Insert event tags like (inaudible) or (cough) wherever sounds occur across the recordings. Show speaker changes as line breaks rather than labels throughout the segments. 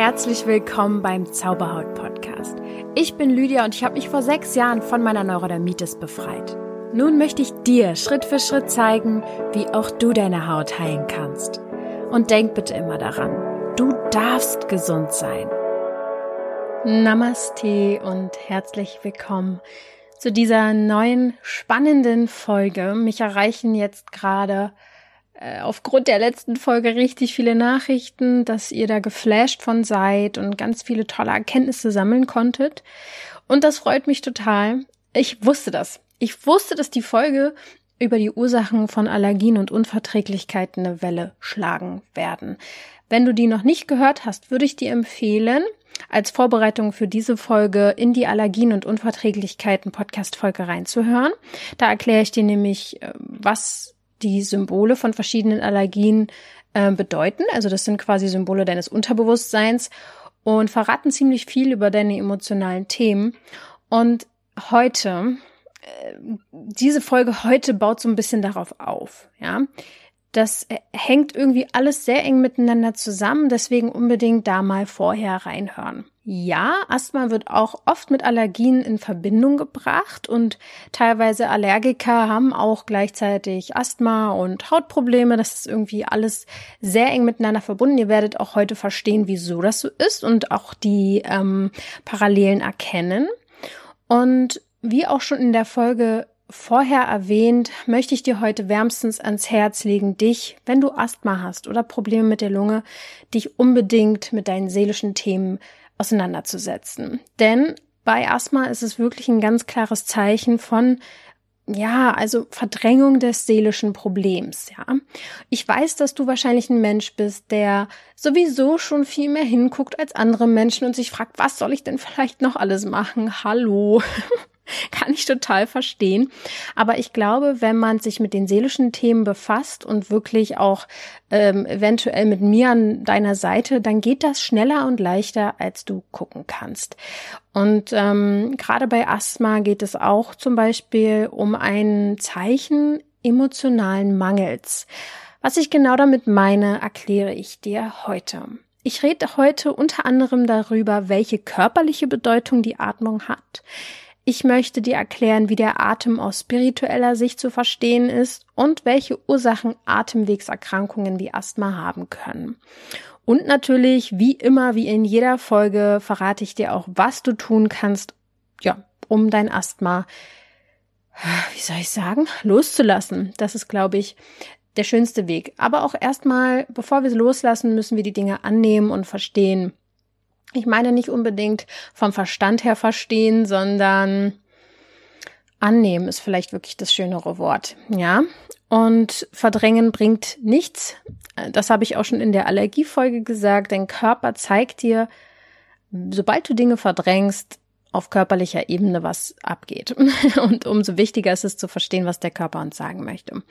herzlich willkommen beim Zauberhaut Podcast. Ich bin Lydia und ich habe mich vor sechs Jahren von meiner Neurodermitis befreit. Nun möchte ich dir Schritt für Schritt zeigen, wie auch du deine Haut heilen kannst. Und denk bitte immer daran, du darfst gesund sein. Namaste und herzlich willkommen zu dieser neuen spannenden Folge. Mich erreichen jetzt gerade aufgrund der letzten Folge richtig viele Nachrichten, dass ihr da geflasht von seid und ganz viele tolle Erkenntnisse sammeln konntet. Und das freut mich total. Ich wusste das. Ich wusste, dass die Folge über die Ursachen von Allergien und Unverträglichkeiten eine Welle schlagen werden. Wenn du die noch nicht gehört hast, würde ich dir empfehlen, als Vorbereitung für diese Folge in die Allergien und Unverträglichkeiten Podcast Folge reinzuhören. Da erkläre ich dir nämlich, äh, was die Symbole von verschiedenen Allergien äh, bedeuten. Also das sind quasi Symbole deines Unterbewusstseins und verraten ziemlich viel über deine emotionalen Themen. Und heute, äh, diese Folge heute baut so ein bisschen darauf auf, ja. Das äh, hängt irgendwie alles sehr eng miteinander zusammen, deswegen unbedingt da mal vorher reinhören. Ja, Asthma wird auch oft mit Allergien in Verbindung gebracht und teilweise Allergiker haben auch gleichzeitig Asthma und Hautprobleme. Das ist irgendwie alles sehr eng miteinander verbunden. Ihr werdet auch heute verstehen, wieso das so ist und auch die ähm, Parallelen erkennen. Und wie auch schon in der Folge vorher erwähnt, möchte ich dir heute wärmstens ans Herz legen, dich, wenn du Asthma hast oder Probleme mit der Lunge, dich unbedingt mit deinen seelischen Themen auseinanderzusetzen. Denn bei Asthma ist es wirklich ein ganz klares Zeichen von ja, also Verdrängung des seelischen Problems, ja. Ich weiß, dass du wahrscheinlich ein Mensch bist, der sowieso schon viel mehr hinguckt als andere Menschen und sich fragt, was soll ich denn vielleicht noch alles machen? Hallo. (laughs) (laughs) Kann ich total verstehen. Aber ich glaube, wenn man sich mit den seelischen Themen befasst und wirklich auch ähm, eventuell mit mir an deiner Seite, dann geht das schneller und leichter, als du gucken kannst. Und ähm, gerade bei Asthma geht es auch zum Beispiel um ein Zeichen emotionalen Mangels. Was ich genau damit meine, erkläre ich dir heute. Ich rede heute unter anderem darüber, welche körperliche Bedeutung die Atmung hat. Ich möchte dir erklären, wie der Atem aus spiritueller Sicht zu verstehen ist und welche Ursachen Atemwegserkrankungen wie Asthma haben können. Und natürlich, wie immer, wie in jeder Folge, verrate ich dir auch, was du tun kannst, ja, um dein Asthma, wie soll ich sagen, loszulassen. Das ist, glaube ich, der schönste Weg. Aber auch erstmal, bevor wir es loslassen, müssen wir die Dinge annehmen und verstehen, ich meine nicht unbedingt vom Verstand her verstehen, sondern annehmen ist vielleicht wirklich das schönere Wort, ja. Und verdrängen bringt nichts. Das habe ich auch schon in der Allergiefolge gesagt. Dein Körper zeigt dir, sobald du Dinge verdrängst, auf körperlicher Ebene was abgeht. (laughs) Und umso wichtiger ist es zu verstehen, was der Körper uns sagen möchte.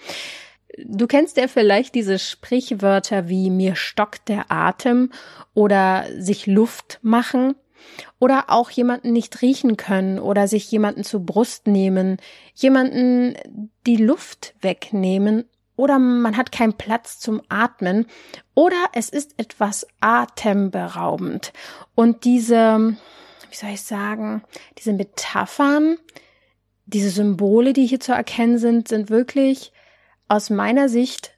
Du kennst ja vielleicht diese Sprichwörter wie mir stockt der Atem oder sich Luft machen oder auch jemanden nicht riechen können oder sich jemanden zur Brust nehmen, jemanden die Luft wegnehmen oder man hat keinen Platz zum Atmen oder es ist etwas atemberaubend. Und diese, wie soll ich sagen, diese Metaphern, diese Symbole, die hier zu erkennen sind, sind wirklich aus meiner Sicht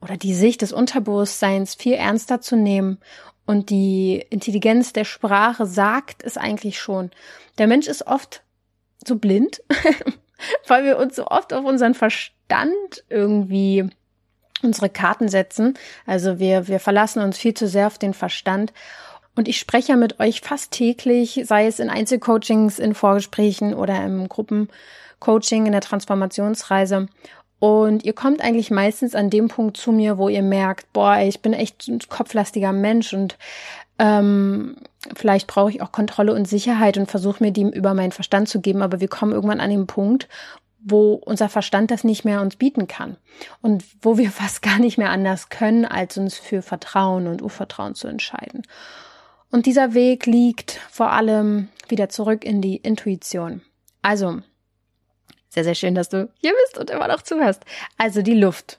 oder die Sicht des Unterbewusstseins viel ernster zu nehmen. Und die Intelligenz der Sprache sagt es eigentlich schon. Der Mensch ist oft so blind, (laughs) weil wir uns so oft auf unseren Verstand irgendwie unsere Karten setzen. Also wir, wir verlassen uns viel zu sehr auf den Verstand. Und ich spreche ja mit euch fast täglich, sei es in Einzelcoachings, in Vorgesprächen oder im Gruppencoaching, in der Transformationsreise. Und ihr kommt eigentlich meistens an dem Punkt zu mir, wo ihr merkt, boah, ich bin echt ein kopflastiger Mensch und ähm, vielleicht brauche ich auch Kontrolle und Sicherheit und versuche mir die über meinen Verstand zu geben, aber wir kommen irgendwann an den Punkt, wo unser Verstand das nicht mehr uns bieten kann und wo wir (laughs) fast gar nicht mehr anders können, als uns für Vertrauen und Urvertrauen zu entscheiden. Und dieser Weg liegt vor allem wieder zurück in die Intuition. Also, sehr, sehr schön, dass du hier bist und immer noch zuhörst. Also die Luft.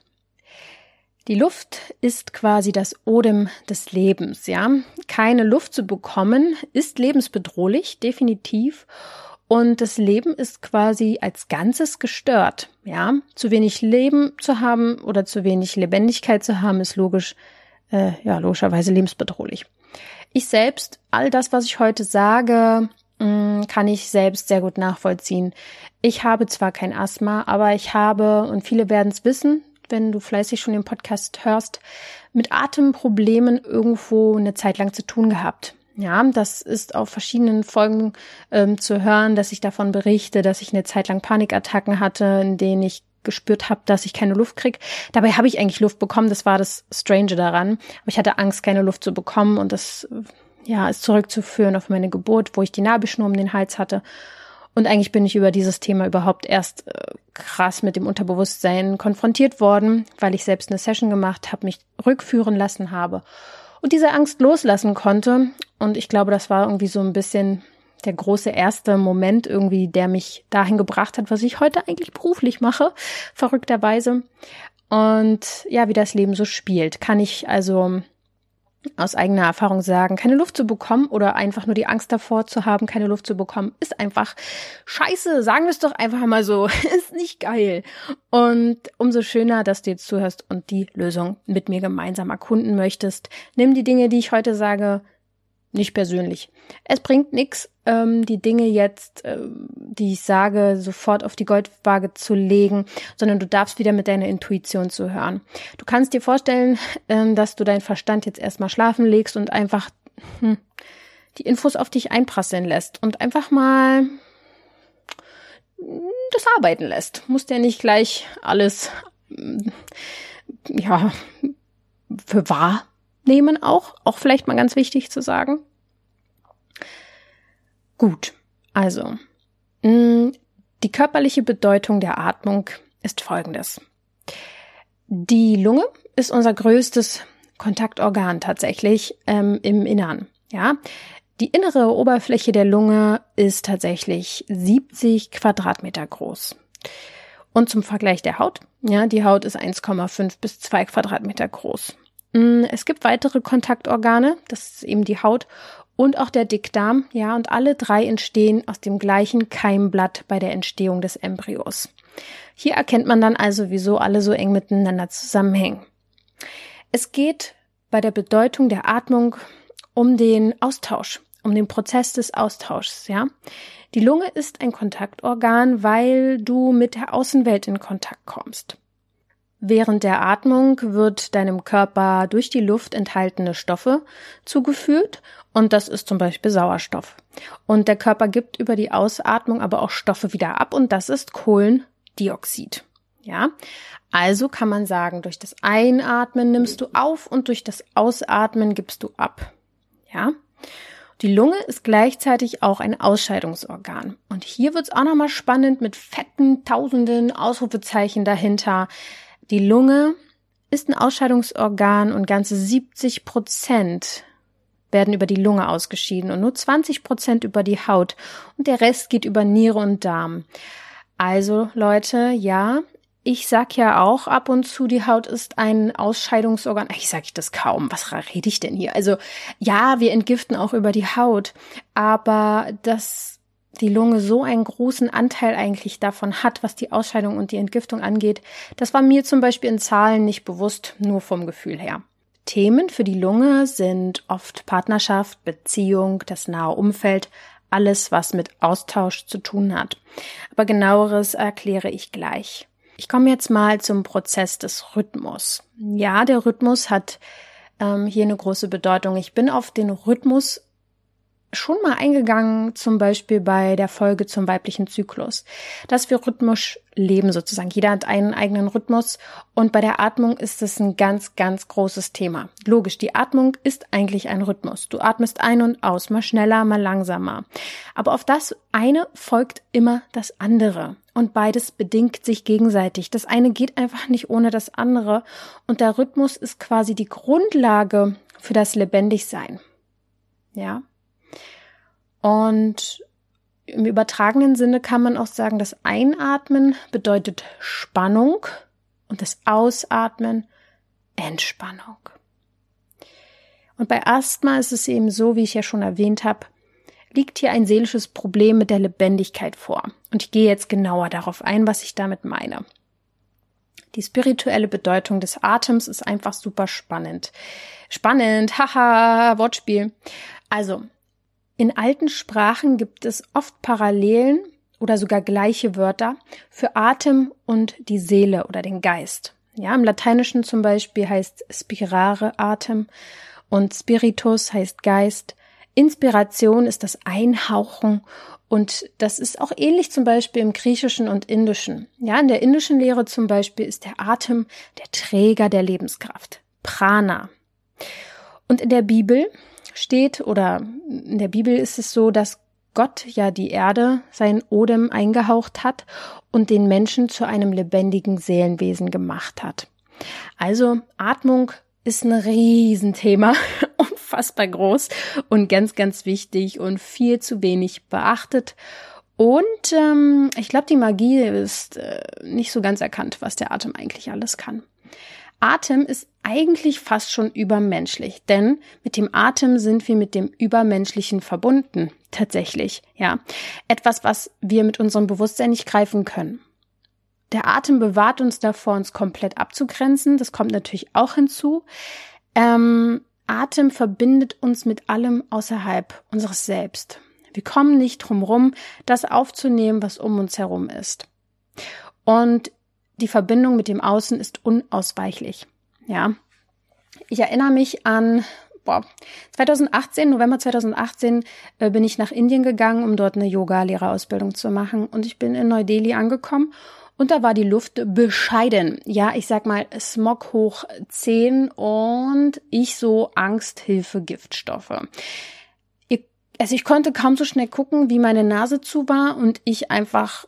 Die Luft ist quasi das Odem des Lebens, ja. Keine Luft zu bekommen ist lebensbedrohlich, definitiv. Und das Leben ist quasi als Ganzes gestört, ja. Zu wenig Leben zu haben oder zu wenig Lebendigkeit zu haben, ist logisch, äh, ja, logischerweise lebensbedrohlich. Ich selbst, all das, was ich heute sage, kann ich selbst sehr gut nachvollziehen. Ich habe zwar kein Asthma, aber ich habe, und viele werden es wissen, wenn du fleißig schon den Podcast hörst, mit Atemproblemen irgendwo eine Zeit lang zu tun gehabt. Ja, das ist auf verschiedenen Folgen ähm, zu hören, dass ich davon berichte, dass ich eine Zeit lang Panikattacken hatte, in denen ich gespürt habe, dass ich keine Luft krieg. Dabei habe ich eigentlich Luft bekommen, das war das Strange daran. Aber ich hatte Angst, keine Luft zu bekommen und das ja, ist zurückzuführen auf meine Geburt, wo ich die Nabelschnur um den Hals hatte und eigentlich bin ich über dieses Thema überhaupt erst äh, krass mit dem Unterbewusstsein konfrontiert worden, weil ich selbst eine Session gemacht habe, mich rückführen lassen habe und diese Angst loslassen konnte. Und ich glaube, das war irgendwie so ein bisschen der große erste Moment irgendwie, der mich dahin gebracht hat, was ich heute eigentlich beruflich mache, verrückterweise. Und ja, wie das Leben so spielt, kann ich also aus eigener Erfahrung sagen, keine Luft zu bekommen oder einfach nur die Angst davor zu haben, keine Luft zu bekommen, ist einfach scheiße. Sagen wir es doch einfach mal so. (laughs) ist nicht geil. Und umso schöner, dass du jetzt zuhörst und die Lösung mit mir gemeinsam erkunden möchtest. Nimm die Dinge, die ich heute sage, nicht persönlich. Es bringt nichts, ähm, die Dinge jetzt, äh, die ich sage, sofort auf die Goldwaage zu legen, sondern du darfst wieder mit deiner Intuition zu hören. Du kannst dir vorstellen, (laughs) ähm, dass du deinen Verstand jetzt erstmal schlafen legst und einfach hm, die Infos auf dich einprasseln lässt und einfach mal das arbeiten lässt. Musst ja nicht gleich alles ja für wahr nehmen auch, auch vielleicht mal ganz wichtig zu sagen. Gut, also mm, die körperliche Bedeutung der Atmung ist folgendes. Die Lunge ist unser größtes Kontaktorgan tatsächlich ähm, im Innern. Ja, die innere Oberfläche der Lunge ist tatsächlich 70 Quadratmeter groß. Und zum Vergleich der Haut, ja, die Haut ist 1,5 bis 2 Quadratmeter groß. Mm, es gibt weitere Kontaktorgane, das ist eben die Haut und auch der Dickdarm, ja, und alle drei entstehen aus dem gleichen Keimblatt bei der Entstehung des Embryos. Hier erkennt man dann also, wieso alle so eng miteinander zusammenhängen. Es geht bei der Bedeutung der Atmung um den Austausch, um den Prozess des Austauschs, ja. Die Lunge ist ein Kontaktorgan, weil du mit der Außenwelt in Kontakt kommst. Während der Atmung wird deinem Körper durch die Luft enthaltene Stoffe zugeführt und das ist zum Beispiel Sauerstoff. Und der Körper gibt über die Ausatmung aber auch Stoffe wieder ab und das ist Kohlendioxid. Ja, also kann man sagen, durch das Einatmen nimmst du auf und durch das Ausatmen gibst du ab. Ja. Die Lunge ist gleichzeitig auch ein Ausscheidungsorgan. Und hier wird's auch nochmal spannend mit fetten, tausenden Ausrufezeichen dahinter. Die Lunge ist ein Ausscheidungsorgan und ganze 70 Prozent werden über die Lunge ausgeschieden und nur 20 Prozent über die Haut und der Rest geht über Niere und Darm. Also Leute, ja, ich sag ja auch ab und zu, die Haut ist ein Ausscheidungsorgan. Ich sage ich das kaum. Was rede ich denn hier? Also ja, wir entgiften auch über die Haut, aber das die Lunge so einen großen Anteil eigentlich davon hat, was die Ausscheidung und die Entgiftung angeht, das war mir zum Beispiel in Zahlen nicht bewusst, nur vom Gefühl her. Themen für die Lunge sind oft Partnerschaft, Beziehung, das nahe Umfeld, alles, was mit Austausch zu tun hat. Aber genaueres erkläre ich gleich. Ich komme jetzt mal zum Prozess des Rhythmus. Ja, der Rhythmus hat ähm, hier eine große Bedeutung. Ich bin auf den Rhythmus schon mal eingegangen, zum Beispiel bei der Folge zum weiblichen Zyklus, dass wir rhythmisch leben sozusagen. Jeder hat einen eigenen Rhythmus und bei der Atmung ist es ein ganz, ganz großes Thema. Logisch, die Atmung ist eigentlich ein Rhythmus. Du atmest ein und aus, mal schneller, mal langsamer. Aber auf das eine folgt immer das andere. Und beides bedingt sich gegenseitig. Das eine geht einfach nicht ohne das andere. Und der Rhythmus ist quasi die Grundlage für das Lebendigsein. Ja, und im übertragenen Sinne kann man auch sagen, das Einatmen bedeutet Spannung und das Ausatmen Entspannung. Und bei Asthma ist es eben so, wie ich ja schon erwähnt habe, liegt hier ein seelisches Problem mit der Lebendigkeit vor. Und ich gehe jetzt genauer darauf ein, was ich damit meine. Die spirituelle Bedeutung des Atems ist einfach super spannend. Spannend, haha, Wortspiel. Also, in alten Sprachen gibt es oft Parallelen oder sogar gleiche Wörter für Atem und die Seele oder den Geist. Ja, im Lateinischen zum Beispiel heißt Spirare Atem und Spiritus heißt Geist. Inspiration ist das Einhauchen und das ist auch ähnlich zum Beispiel im Griechischen und Indischen. Ja, in der indischen Lehre zum Beispiel ist der Atem der Träger der Lebenskraft. Prana. Und in der Bibel steht, oder in der Bibel ist es so, dass Gott ja die Erde, sein Odem eingehaucht hat und den Menschen zu einem lebendigen Seelenwesen gemacht hat. Also Atmung ist ein Riesenthema, (laughs) unfassbar groß und ganz, ganz wichtig und viel zu wenig beachtet. Und ähm, ich glaube, die Magie ist äh, nicht so ganz erkannt, was der Atem eigentlich alles kann. Atem ist eigentlich fast schon übermenschlich, denn mit dem Atem sind wir mit dem Übermenschlichen verbunden, tatsächlich, ja. Etwas, was wir mit unserem Bewusstsein nicht greifen können. Der Atem bewahrt uns davor, uns komplett abzugrenzen, das kommt natürlich auch hinzu. Ähm, Atem verbindet uns mit allem außerhalb unseres Selbst. Wir kommen nicht drum rum, das aufzunehmen, was um uns herum ist. Und die Verbindung mit dem Außen ist unausweichlich. Ja. Ich erinnere mich an boah, 2018, November 2018, äh, bin ich nach Indien gegangen, um dort eine Yoga-Lehrerausbildung zu machen. Und ich bin in Neu-Delhi angekommen und da war die Luft bescheiden. Ja, ich sag mal Smog hoch 10 und ich so Angst, Hilfe, Giftstoffe. Also ich konnte kaum so schnell gucken, wie meine Nase zu war und ich einfach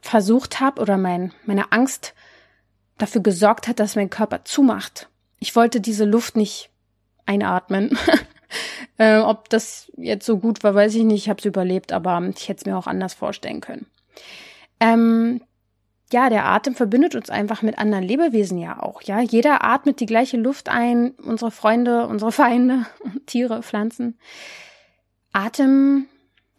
versucht habe oder mein, meine Angst dafür gesorgt hat, dass mein Körper zumacht. Ich wollte diese Luft nicht einatmen. (laughs) äh, ob das jetzt so gut war, weiß ich nicht. Ich habe es überlebt, aber ich hätte es mir auch anders vorstellen können. Ähm, ja, der Atem verbindet uns einfach mit anderen Lebewesen ja auch. Ja, jeder atmet die gleiche Luft ein. Unsere Freunde, unsere (laughs) Feinde, Tiere, Pflanzen. Atem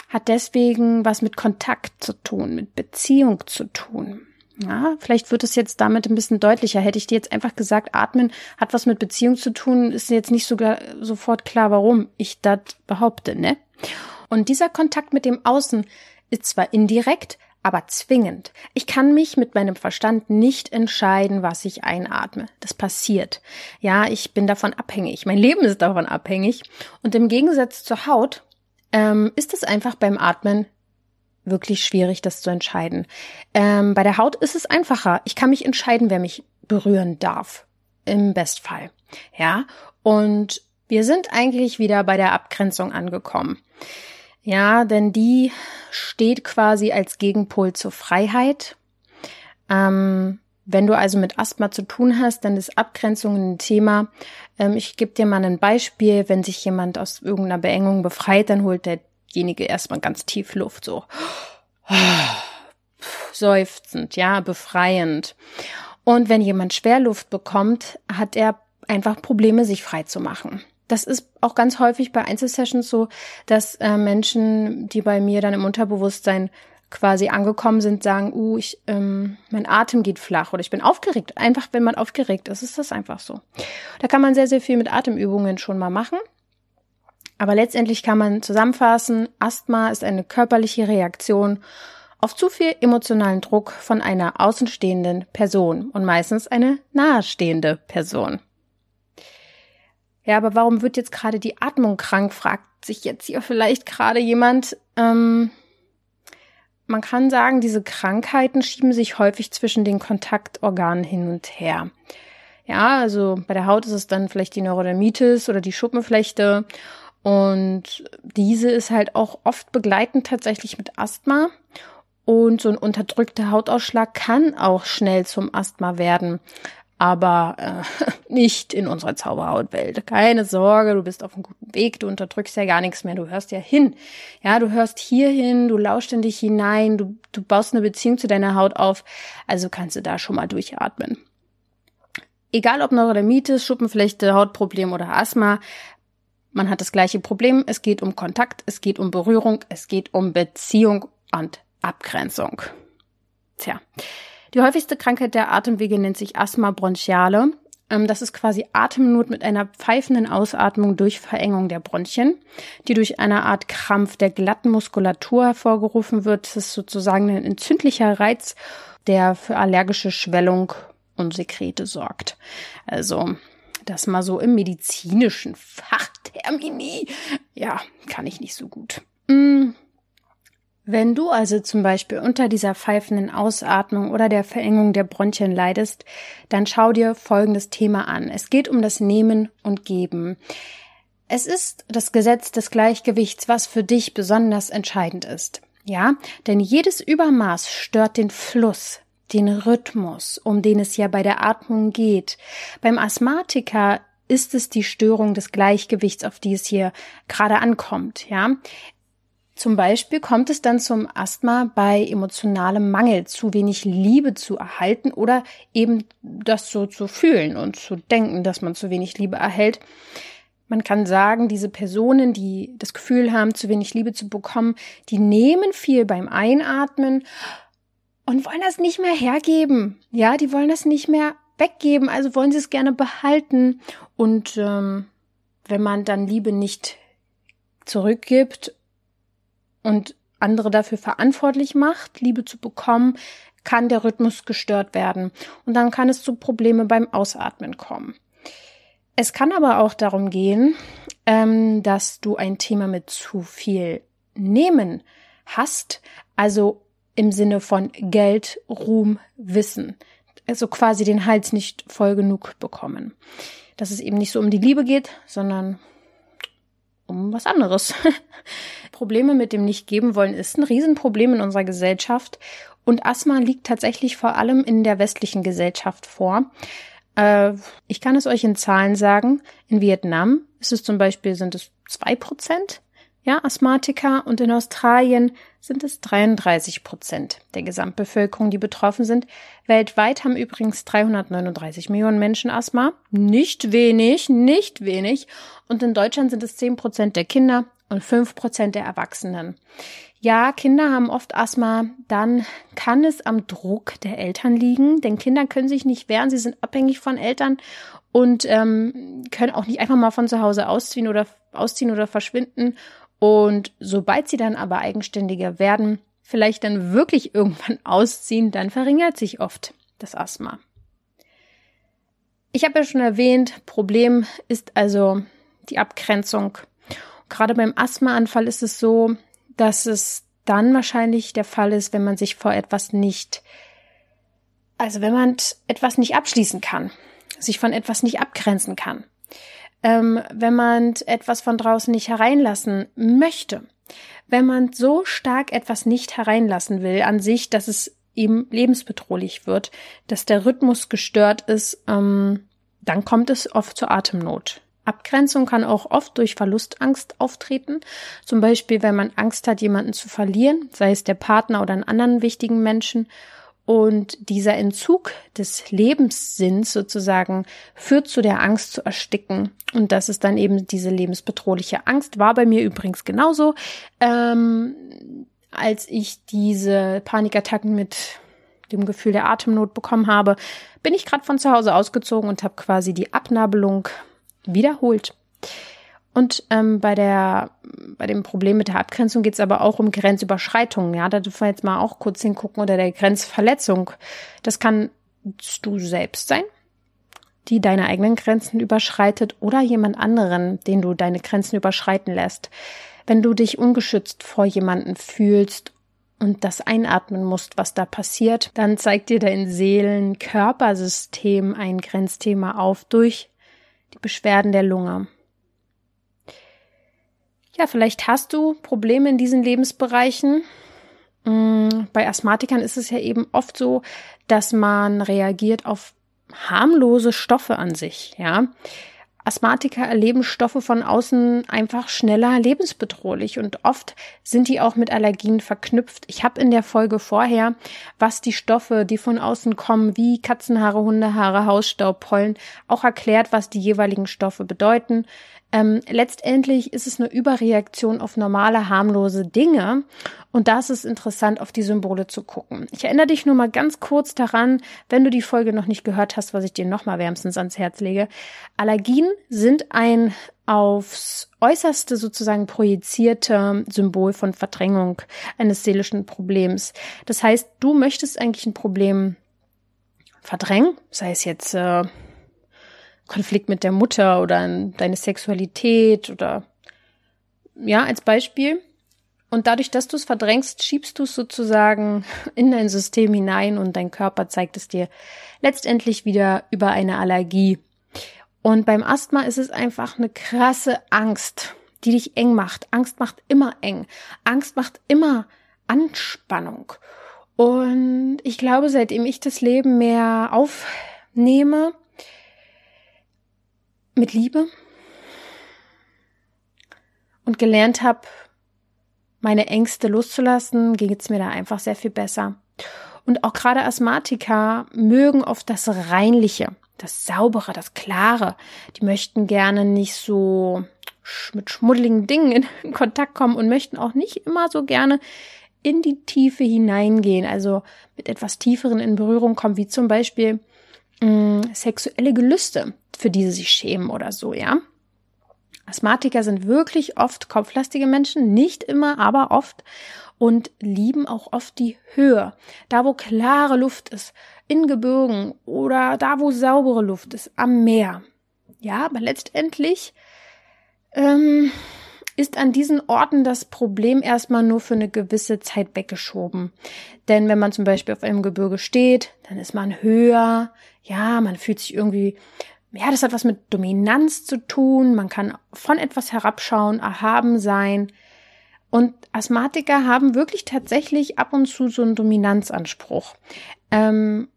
hat deswegen was mit Kontakt zu tun, mit Beziehung zu tun. Ja, vielleicht wird es jetzt damit ein bisschen deutlicher. Hätte ich dir jetzt einfach gesagt, atmen hat was mit Beziehung zu tun, ist jetzt nicht sogar sofort klar, warum ich das behaupte, ne? Und dieser Kontakt mit dem Außen ist zwar indirekt, aber zwingend. Ich kann mich mit meinem Verstand nicht entscheiden, was ich einatme. Das passiert. Ja, ich bin davon abhängig. Mein Leben ist davon abhängig. Und im Gegensatz zur Haut ähm, ist es einfach beim Atmen wirklich schwierig, das zu entscheiden. Ähm, bei der Haut ist es einfacher. Ich kann mich entscheiden, wer mich berühren darf. Im Bestfall. Ja. Und wir sind eigentlich wieder bei der Abgrenzung angekommen. Ja, denn die steht quasi als Gegenpol zur Freiheit. Ähm, wenn du also mit Asthma zu tun hast, dann ist Abgrenzung ein Thema. Ähm, ich gebe dir mal ein Beispiel. Wenn sich jemand aus irgendeiner Beengung befreit, dann holt derjenige erstmal ganz tief Luft, so (sighs) seufzend, ja, befreiend. Und wenn jemand Schwerluft bekommt, hat er einfach Probleme, sich frei zu machen. Das ist auch ganz häufig bei Einzelsessions so, dass äh, Menschen, die bei mir dann im Unterbewusstsein quasi angekommen sind, sagen, uh, ich, ähm, mein Atem geht flach oder ich bin aufgeregt. Einfach, wenn man aufgeregt ist, ist das einfach so. Da kann man sehr, sehr viel mit Atemübungen schon mal machen. Aber letztendlich kann man zusammenfassen, Asthma ist eine körperliche Reaktion auf zu viel emotionalen Druck von einer außenstehenden Person und meistens eine nahestehende Person. Ja, aber warum wird jetzt gerade die Atmung krank, fragt sich jetzt hier vielleicht gerade jemand. Ähm, man kann sagen, diese Krankheiten schieben sich häufig zwischen den Kontaktorganen hin und her. Ja, also bei der Haut ist es dann vielleicht die Neurodermitis oder die Schuppenflechte. Und diese ist halt auch oft begleitend tatsächlich mit Asthma. Und so ein unterdrückter Hautausschlag kann auch schnell zum Asthma werden aber äh, (laughs) nicht in unserer Zauberhautwelt. Keine Sorge, du bist auf einem guten Weg, du unterdrückst ja gar nichts mehr, du hörst ja hin. Ja, du hörst hier hin, du lauschst in dich hinein, du, du baust eine Beziehung zu deiner Haut auf, also kannst du da schon mal durchatmen. Egal ob Neurodermitis, Schuppenflechte, Hautproblem oder Asthma, man hat das gleiche Problem. Es geht um Kontakt, es geht um Berührung, es geht um Beziehung und Abgrenzung. Tja, die häufigste Krankheit der Atemwege nennt sich Asthma bronchiale. Ähm, das ist quasi Atemnot mit einer pfeifenden Ausatmung durch Verengung der Bronchien, die durch eine Art Krampf der glatten Muskulatur hervorgerufen wird. Das ist sozusagen ein entzündlicher Reiz, der für allergische Schwellung und Sekrete sorgt. Also das mal so im medizinischen Fachtermini. Ja, kann ich nicht so gut. Hm. Wenn du also zum Beispiel unter dieser pfeifenden Ausatmung oder der Verengung der Bronchien leidest, dann schau dir folgendes Thema an. Es geht um das Nehmen und Geben. Es ist das Gesetz des Gleichgewichts, was für dich besonders entscheidend ist. Ja, denn jedes Übermaß stört den Fluss, den Rhythmus, um den es ja bei der Atmung geht. Beim Asthmatiker ist es die Störung des Gleichgewichts, auf die es hier gerade ankommt, ja. Zum Beispiel kommt es dann zum Asthma bei emotionalem Mangel, zu wenig Liebe zu erhalten oder eben das so zu fühlen und zu denken, dass man zu wenig Liebe erhält. Man kann sagen, diese Personen, die das Gefühl haben, zu wenig Liebe zu bekommen, die nehmen viel beim Einatmen und wollen das nicht mehr hergeben. Ja, die wollen das nicht mehr weggeben, also wollen sie es gerne behalten. Und ähm, wenn man dann Liebe nicht zurückgibt und andere dafür verantwortlich macht, Liebe zu bekommen, kann der Rhythmus gestört werden. Und dann kann es zu Probleme beim Ausatmen kommen. Es kann aber auch darum gehen, ähm, dass du ein Thema mit zu viel Nehmen hast, also im Sinne von Geld, Ruhm, Wissen. Also quasi den Hals nicht voll genug bekommen. Dass es eben nicht so um die Liebe geht, sondern um was anderes. (laughs) Probleme mit dem Nicht-Geben wollen ist ein Riesenproblem in unserer Gesellschaft. Und Asthma liegt tatsächlich vor allem in der westlichen Gesellschaft vor. Äh, ich kann es euch in Zahlen sagen. In Vietnam ist es zum Beispiel, sind es zwei Prozent ja, Asthmatiker und in Australien sind es 33 Prozent der Gesamtbevölkerung, die betroffen sind. Weltweit haben übrigens 339 Millionen Menschen Asthma. Nicht wenig, nicht wenig. Und in Deutschland sind es 10 Prozent der Kinder und 5 Prozent der Erwachsenen. Ja, Kinder haben oft Asthma, dann kann es am Druck der Eltern liegen, denn Kinder können sich nicht wehren, sie sind abhängig von Eltern und ähm, können auch nicht einfach mal von zu Hause ausziehen oder ausziehen oder verschwinden und sobald sie dann aber eigenständiger werden, vielleicht dann wirklich irgendwann (laughs) ausziehen, dann verringert sich oft das Asthma. Ich habe ja schon erwähnt, Problem ist also die Abgrenzung. Gerade beim Asthmaanfall ist es so, dass es dann wahrscheinlich der Fall ist, wenn man sich vor etwas nicht, also wenn man etwas nicht abschließen kann, sich von etwas nicht abgrenzen kann ähm, wenn man etwas von draußen nicht hereinlassen möchte, wenn man so stark etwas nicht hereinlassen will an sich, dass es eben lebensbedrohlich wird, dass der Rhythmus gestört ist, ähm, dann kommt es oft zur Atemnot. Abgrenzung kann auch oft durch Verlustangst auftreten. Zum Beispiel, wenn man Angst hat, jemanden zu verlieren, sei es der Partner oder einen anderen wichtigen Menschen und dieser Entzug des Lebenssinns sozusagen führt zu der Angst zu ersticken. Und das ist dann eben diese lebensbedrohliche Angst. War bei mir übrigens genauso. Ähm, als ich diese Panikattacken mit dem Gefühl der Atemnot bekommen habe, bin ich gerade von zu Hause ausgezogen und habe quasi die Abnabelung wiederholt. Und ähm, bei der bei dem Problem mit der Abgrenzung geht es aber auch um Grenzüberschreitungen. Ja, da dürfen wir jetzt mal auch kurz hingucken oder der Grenzverletzung. Das kann du selbst sein, die deine eigenen Grenzen überschreitet oder jemand anderen, den du deine Grenzen überschreiten lässt. Wenn du dich ungeschützt vor jemanden fühlst und das einatmen musst, was da passiert, dann zeigt dir dein Seelen-Körpersystem ein Grenzthema auf durch die Beschwerden der Lunge. Ja, vielleicht hast du Probleme in diesen Lebensbereichen. Mm, bei Asthmatikern ist es ja eben oft so, dass man reagiert auf harmlose Stoffe an sich, ja. Asthmatiker erleben Stoffe von außen einfach schneller lebensbedrohlich und oft sind die auch mit Allergien verknüpft. Ich habe in der Folge vorher, was die Stoffe, die von außen kommen, wie Katzenhaare, Hundehaare, Hausstaub, Pollen, auch erklärt, was die jeweiligen Stoffe bedeuten. Ähm, letztendlich ist es eine Überreaktion auf normale, harmlose Dinge. Und da ist es interessant, auf die Symbole zu gucken. Ich erinnere dich nur mal ganz kurz daran, wenn du die Folge noch nicht gehört hast, was ich dir nochmal wärmstens ans Herz lege. Allergien sind ein aufs äußerste sozusagen projizierte Symbol von Verdrängung eines seelischen Problems. Das heißt, du möchtest eigentlich ein Problem verdrängen, sei es jetzt äh, Konflikt mit der Mutter oder deine Sexualität oder ja, als Beispiel. Und dadurch, dass du es verdrängst, schiebst du es sozusagen (laughs) in dein System hinein und dein Körper zeigt es dir letztendlich wieder über eine Allergie. Und beim Asthma ist es einfach eine krasse Angst, die dich eng macht. Angst macht immer eng. Angst macht immer Anspannung. Und ich glaube, seitdem ich das Leben mehr aufnehme, mit Liebe und gelernt habe, meine Ängste loszulassen, ging es mir da einfach sehr viel besser. Und auch gerade Asthmatiker mögen oft das Reinliche, das Saubere, das Klare. Die möchten gerne nicht so mit schmuddeligen Dingen in (laughs) Kontakt kommen und möchten auch nicht immer so gerne in die Tiefe hineingehen, also mit etwas Tieferen in Berührung kommen, wie zum Beispiel mh, mm, sexuelle Gelüste, für die sie sich schämen oder so, ja. Asthmatiker sind wirklich oft kopflastige Menschen, nicht immer, aber oft und lieben auch oft die Höhe. Da, wo klare Luft ist, in Gebirgen oder da, wo saubere Luft ist, am Meer. Ja, aber letztendlich ähm, ist an diesen Orten das Problem erstmal nur für eine gewisse Zeit weggeschoben. Denn wenn man zum Beispiel auf einem Gebirge steht, dann ist man höher, ja, man fühlt sich irgendwie, ja, das hat was mit Dominanz zu tun, man kann von etwas herabschauen, erhaben sein. Und Asthmatiker haben wirklich tatsächlich ab und zu so einen Dominanzanspruch. Ähm,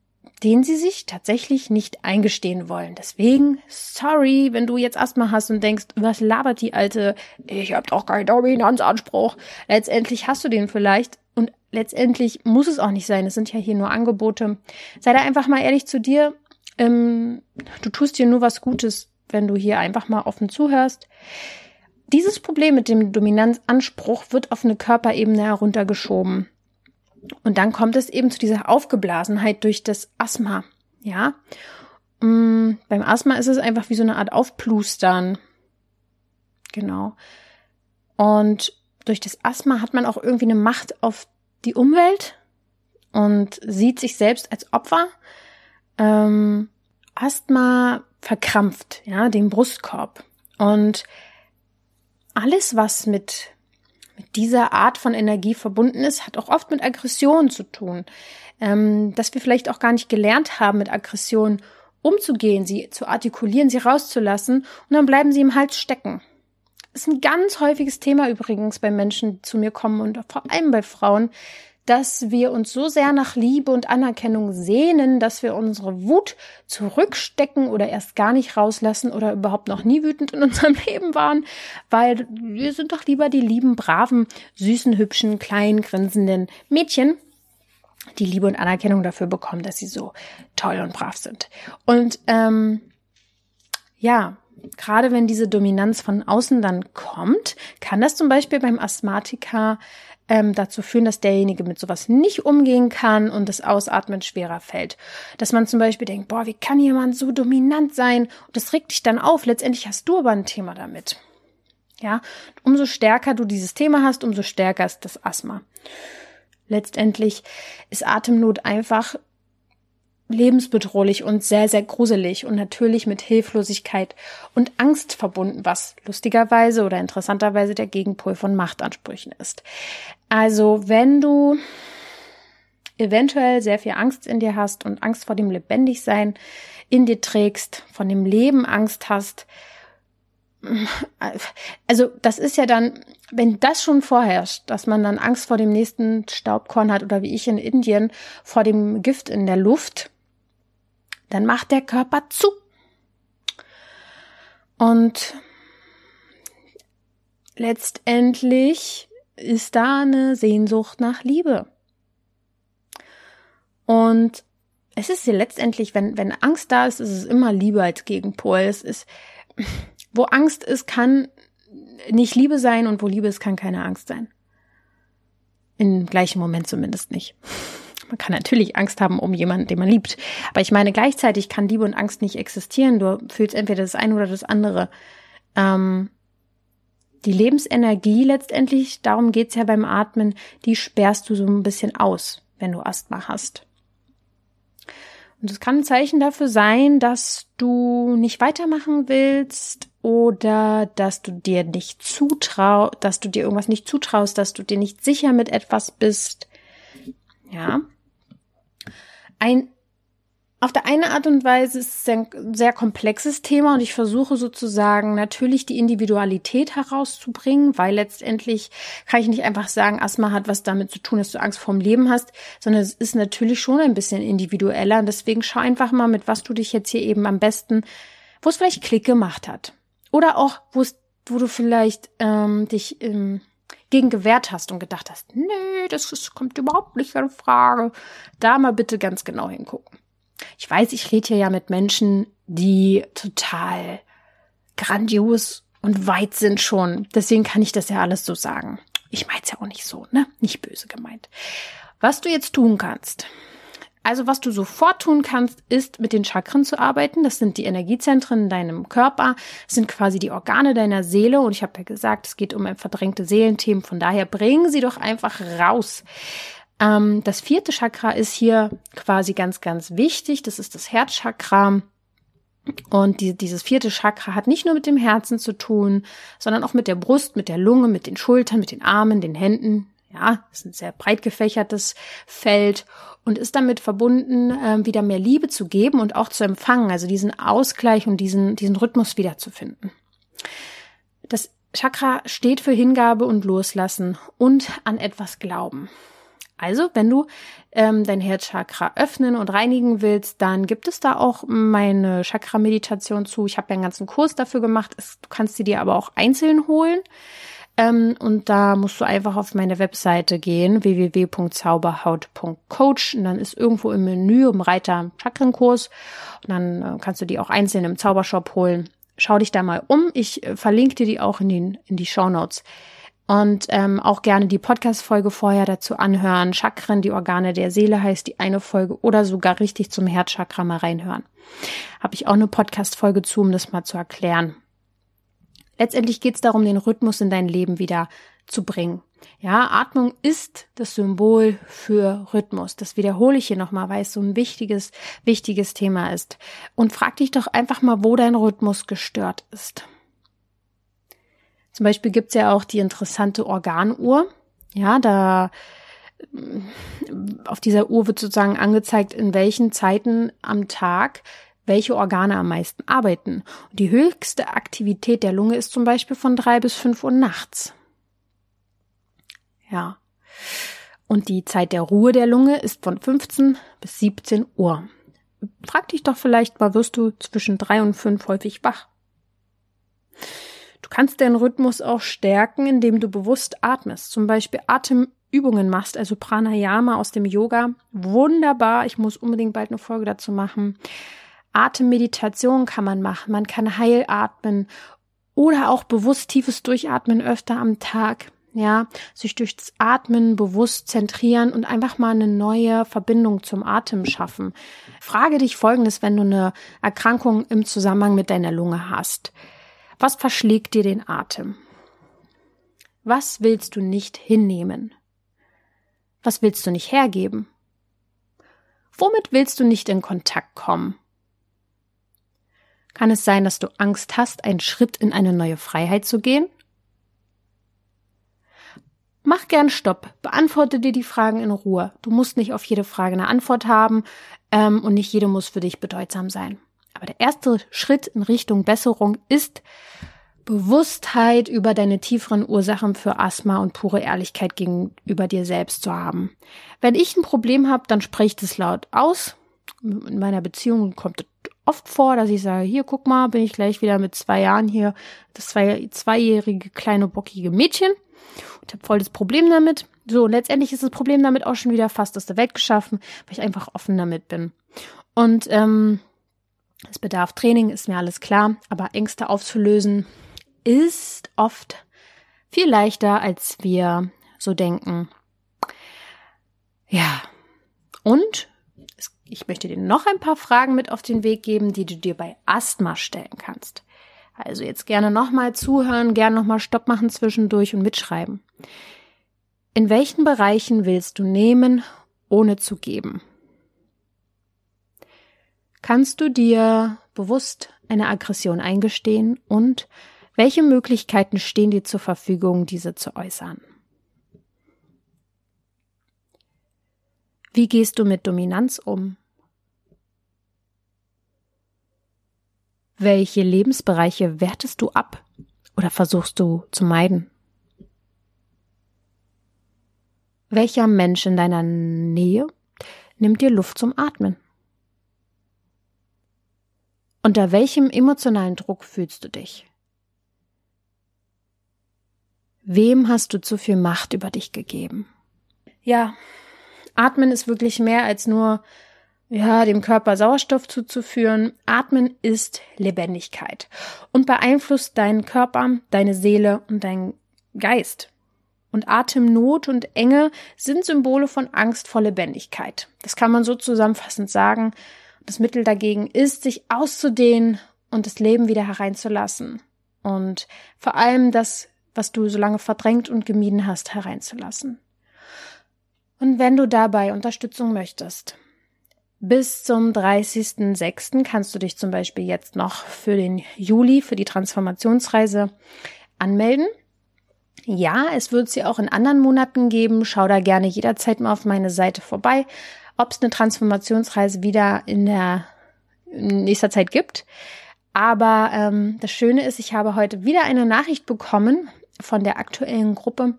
den sie sich tatsächlich nicht eingestehen wollen. Deswegen, sorry, wenn du jetzt Asthma hast und denkst, was labert die alte, ich habe doch keinen Dominanzanspruch. Letztendlich hast du den vielleicht und letztendlich muss es auch nicht sein. Es sind ja hier nur Angebote. Sei da einfach mal ehrlich zu dir. Ähm, du tust dir nur was Gutes, wenn du hier einfach mal offen zuhörst. Dieses Problem mit dem Dominanzanspruch wird auf eine Körperebene heruntergeschoben. Und dann kommt es eben zu dieser Aufgeblasenheit durch das Asthma. Ja. Mm, beim Asthma ist es einfach wie so eine Art Aufplustern. Genau. Und durch das Asthma hat man auch irgendwie eine Macht auf die Umwelt und sieht sich selbst als Opfer. Ähm, Asthma verkrampft, ja, den Brustkorb. Und alles, was mit mit dieser Art von Energie verbunden ist, hat auch oft mit Aggression zu tun. Ähm, dass wir vielleicht auch gar nicht gelernt haben, mit Aggression umzugehen, sie zu artikulieren, sie rauszulassen und dann bleiben sie im Hals stecken. Das ist ein ganz häufiges Thema übrigens bei Menschen, die zu mir kommen und vor allem bei Frauen, dass wir uns so sehr nach Liebe und Anerkennung sehnen, dass wir unsere Wut zurückstecken oder erst gar nicht rauslassen oder überhaupt noch nie wütend in unserem (laughs) Leben waren, weil wir sind doch lieber die lieben, braven, süßen, hübschen, kleinen, grinsenden Mädchen, die Liebe und Anerkennung dafür bekommen, dass sie so toll und brav sind. Und ähm, ja, gerade wenn diese Dominanz von außen dann kommt, kann das zum Beispiel beim Asthmatiker ähm, dazu führen, dass derjenige mit sowas nicht umgehen kann und das Ausatmen schwerer fällt. Dass man zum Beispiel denkt, boah, wie kann jemand so dominant sein? Und das regt dich dann auf. Letztendlich hast du aber ein Thema damit. Ja, umso stärker du dieses Thema hast, umso stärker ist das Asthma. Letztendlich ist Atemnot einfach lebensbedrohlich und sehr, sehr gruselig und natürlich mit Hilflosigkeit und Angst verbunden, was lustigerweise oder interessanterweise der Gegenpol von Machtansprüchen ist. Also wenn du eventuell sehr viel Angst in dir hast und Angst vor dem Lebendigsein in dir trägst, von dem Leben Angst hast, also das ist ja dann, wenn das schon vorherrscht, dass man dann Angst vor dem nächsten Staubkorn hat oder wie ich in Indien vor dem Gift in der Luft, dann macht der Körper zu. Und letztendlich ist da eine Sehnsucht nach Liebe. Und es ist ja letztendlich, wenn, wenn Angst da ist, ist es immer Liebe als Gegenpol. Es ist, wo Angst ist, kann nicht Liebe sein und wo Liebe ist, kann keine Angst sein. Im gleichen Moment zumindest nicht. Man kann natürlich Angst haben um jemanden, den man liebt. Aber ich meine, gleichzeitig kann Liebe und Angst nicht existieren. Du fühlst entweder das eine oder das andere. Ähm, die Lebensenergie letztendlich, darum geht's ja beim Atmen, die sperrst du so ein bisschen aus, wenn du Asthma hast. Und es kann ein Zeichen dafür sein, dass du nicht weitermachen willst oder dass du dir nicht zutraust, dass du dir irgendwas nicht zutraust, dass du dir nicht sicher mit etwas bist. Ja. Ein auf der eine Art und Weise ist es ein sehr komplexes Thema und ich versuche sozusagen natürlich die Individualität herauszubringen, weil letztendlich kann ich nicht einfach sagen, Asthma hat was damit zu tun, dass du Angst vorm Leben hast, sondern es ist natürlich schon ein bisschen individueller und deswegen schau einfach mal, mit was du dich jetzt hier eben am besten, wo es vielleicht Klick gemacht hat. Oder auch, wo es, wo du vielleicht ähm, dich ähm, gegen gewehrt hast und gedacht hast, nee, das, das kommt überhaupt nicht in Frage. Da mal bitte ganz genau hingucken. Ich weiß, ich rede hier ja mit Menschen, die total grandios und weit sind schon. Deswegen kann ich das ja alles so sagen. Ich mein's ja auch nicht so, ne? Nicht böse gemeint. Was du jetzt tun kannst. Also was du sofort tun kannst, ist mit den Chakren zu arbeiten. Das sind die Energiezentren in deinem Körper, das sind quasi die Organe deiner Seele. Und ich habe ja gesagt, es geht um verdrängte Seelenthemen. Von daher bringen sie doch einfach raus. Ähm, das vierte Chakra ist hier quasi ganz, ganz wichtig. Das ist das Herzchakra. Und die, dieses vierte Chakra hat nicht nur mit dem Herzen zu tun, sondern auch mit der Brust, mit der Lunge, mit den Schultern, mit den Armen, den Händen. Ja, ist ein sehr breit gefächertes Feld und ist damit verbunden, äh, wieder mehr Liebe zu geben und auch zu empfangen, also diesen Ausgleich und diesen, diesen Rhythmus wiederzufinden. Das Chakra steht für Hingabe und Loslassen und an etwas glauben. Also, wenn du ähm, dein Herzchakra öffnen und reinigen willst, dann gibt es da auch meine Chakra-Meditation zu. Ich habe ja einen ganzen Kurs dafür gemacht. Es, du kannst sie dir aber auch einzeln holen. Ähm, und da musst du einfach auf meine Webseite gehen, www.zauberhaut.coach. Und dann ist irgendwo im Menü im Reiter Chakrenkurs. Und dann äh, kannst du die auch einzeln im Zaubershop holen. Schau dich da mal um. Ich äh, verlinke dir die auch in, den, in die Show Notes. Und ähm, auch gerne die Podcast-Folge vorher dazu anhören. Chakren, die Organe der Seele heißt die eine Folge oder sogar richtig zum Herzchakra mal reinhören. Habe ich auch eine Podcast-Folge zu, um das mal zu erklären. Letztendlich geht es darum, den Rhythmus in dein Leben wieder zu bringen. Ja, Atmung ist das Symbol für Rhythmus. Das wiederhole ich hier nochmal, weil es so ein wichtiges, wichtiges Thema ist. Und frag dich doch einfach mal, wo dein Rhythmus gestört ist. Zum Beispiel gibt's ja auch die interessante Organuhr. Ja, da auf dieser Uhr wird sozusagen angezeigt, in welchen Zeiten am Tag welche Organe am meisten arbeiten. Und die höchste Aktivität der Lunge ist zum Beispiel von drei bis fünf Uhr nachts. Ja. Und die Zeit der Ruhe der Lunge ist von 15 bis 17 Uhr. Frag dich doch vielleicht mal, wirst du zwischen drei und fünf häufig wach? Du kannst deinen Rhythmus auch stärken, indem du bewusst atmest. Zum Beispiel Atemübungen machst, also Pranayama aus dem Yoga. Wunderbar. Ich muss unbedingt bald eine Folge dazu machen. Atemmeditation kann man machen. Man kann heilatmen oder auch bewusst tiefes Durchatmen öfter am Tag. Ja, sich durchs Atmen bewusst zentrieren und einfach mal eine neue Verbindung zum Atem schaffen. Frage dich folgendes, wenn du eine Erkrankung im Zusammenhang mit deiner Lunge hast. Was verschlägt dir den Atem? Was willst du nicht hinnehmen? Was willst du nicht hergeben? Womit willst du nicht in Kontakt kommen? Kann es sein, dass du Angst hast, einen Schritt in eine neue Freiheit zu gehen? Mach gern Stopp, beantworte dir die Fragen in Ruhe. Du musst nicht auf jede Frage eine Antwort haben ähm, und nicht jede muss für dich bedeutsam sein. Aber der erste Schritt in Richtung Besserung ist Bewusstheit über deine tieferen Ursachen für Asthma und pure Ehrlichkeit gegenüber dir selbst zu haben. Wenn ich ein Problem habe, dann spreche ich das laut aus. In meiner Beziehung kommt oft vor, dass ich sage, hier, guck mal, bin ich gleich wieder mit zwei Jahren hier, das zwei, zweijährige kleine bockige Mädchen und habe voll das Problem damit. So, letztendlich ist das Problem damit auch schon wieder fast aus der Welt geschaffen, weil ich einfach offen damit bin. Und ähm, es bedarf Training, ist mir alles klar, aber Ängste aufzulösen ist oft viel leichter, als wir so denken. Ja, und ich möchte dir noch ein paar Fragen mit auf den Weg geben, die du dir bei Asthma stellen kannst. Also jetzt gerne nochmal zuhören, gerne nochmal Stopp machen zwischendurch und mitschreiben. In welchen Bereichen willst du nehmen, ohne zu geben? Kannst du dir bewusst eine Aggression eingestehen und welche Möglichkeiten stehen dir zur Verfügung, diese zu äußern? Wie gehst du mit Dominanz um? Welche Lebensbereiche wertest du ab oder versuchst du zu meiden? Welcher Mensch in deiner Nähe nimmt dir Luft zum Atmen? Unter welchem emotionalen Druck fühlst du dich? Wem hast du zu viel Macht über dich gegeben? Ja, Atmen ist wirklich mehr als nur, ja, dem Körper Sauerstoff zuzuführen. Atmen ist Lebendigkeit und beeinflusst deinen Körper, deine Seele und deinen Geist. Und Atemnot und Enge sind Symbole von Angst vor Lebendigkeit. Das kann man so zusammenfassend sagen. Das Mittel dagegen ist, sich auszudehnen und das Leben wieder hereinzulassen. Und vor allem das, was du so lange verdrängt und gemieden hast, hereinzulassen. Und wenn du dabei Unterstützung möchtest, bis zum 30.06. kannst du dich zum Beispiel jetzt noch für den Juli, für die Transformationsreise anmelden. Ja, es wird sie auch in anderen Monaten geben. Schau da gerne jederzeit mal auf meine Seite vorbei, ob es eine Transformationsreise wieder in der in nächster Zeit gibt. Aber ähm, das Schöne ist, ich habe heute wieder eine Nachricht bekommen von der aktuellen Gruppe,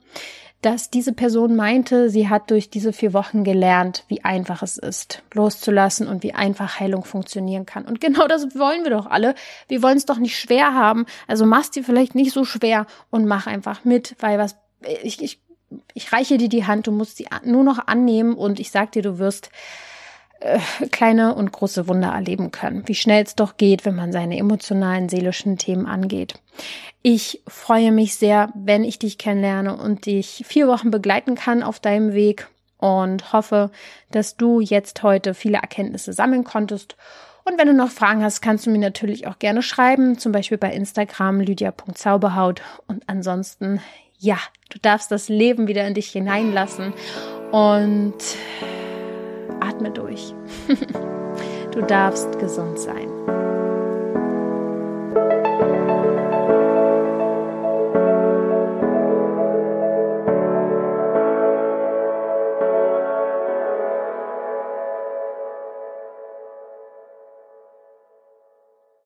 dass diese Person meinte, sie hat durch diese vier Wochen gelernt, wie einfach es ist, loszulassen und wie einfach Heilung funktionieren kann. Und genau das wollen wir doch alle. Wir wollen es doch nicht schwer haben. Also mach's dir vielleicht nicht so schwer und mach einfach mit, weil was ich, ich, ich reiche dir die Hand, du musst sie nur noch annehmen und ich sag dir, du wirst äh, kleine und große Wunder erleben können. Wie schnell es doch geht, wenn man seine emotionalen, seelischen Themen angeht. Ich freue mich sehr, wenn ich dich kennenlerne und dich vier Wochen begleiten kann auf deinem Weg und hoffe, dass du jetzt heute viele Erkenntnisse sammeln konntest. Und wenn du noch Fragen hast, kannst du mir natürlich auch gerne schreiben, zum Beispiel bei Instagram lydia.zauberhaut. Und ansonsten, ja, du darfst das Leben wieder in dich hineinlassen und atme durch. (laughs) du darfst gesund sein.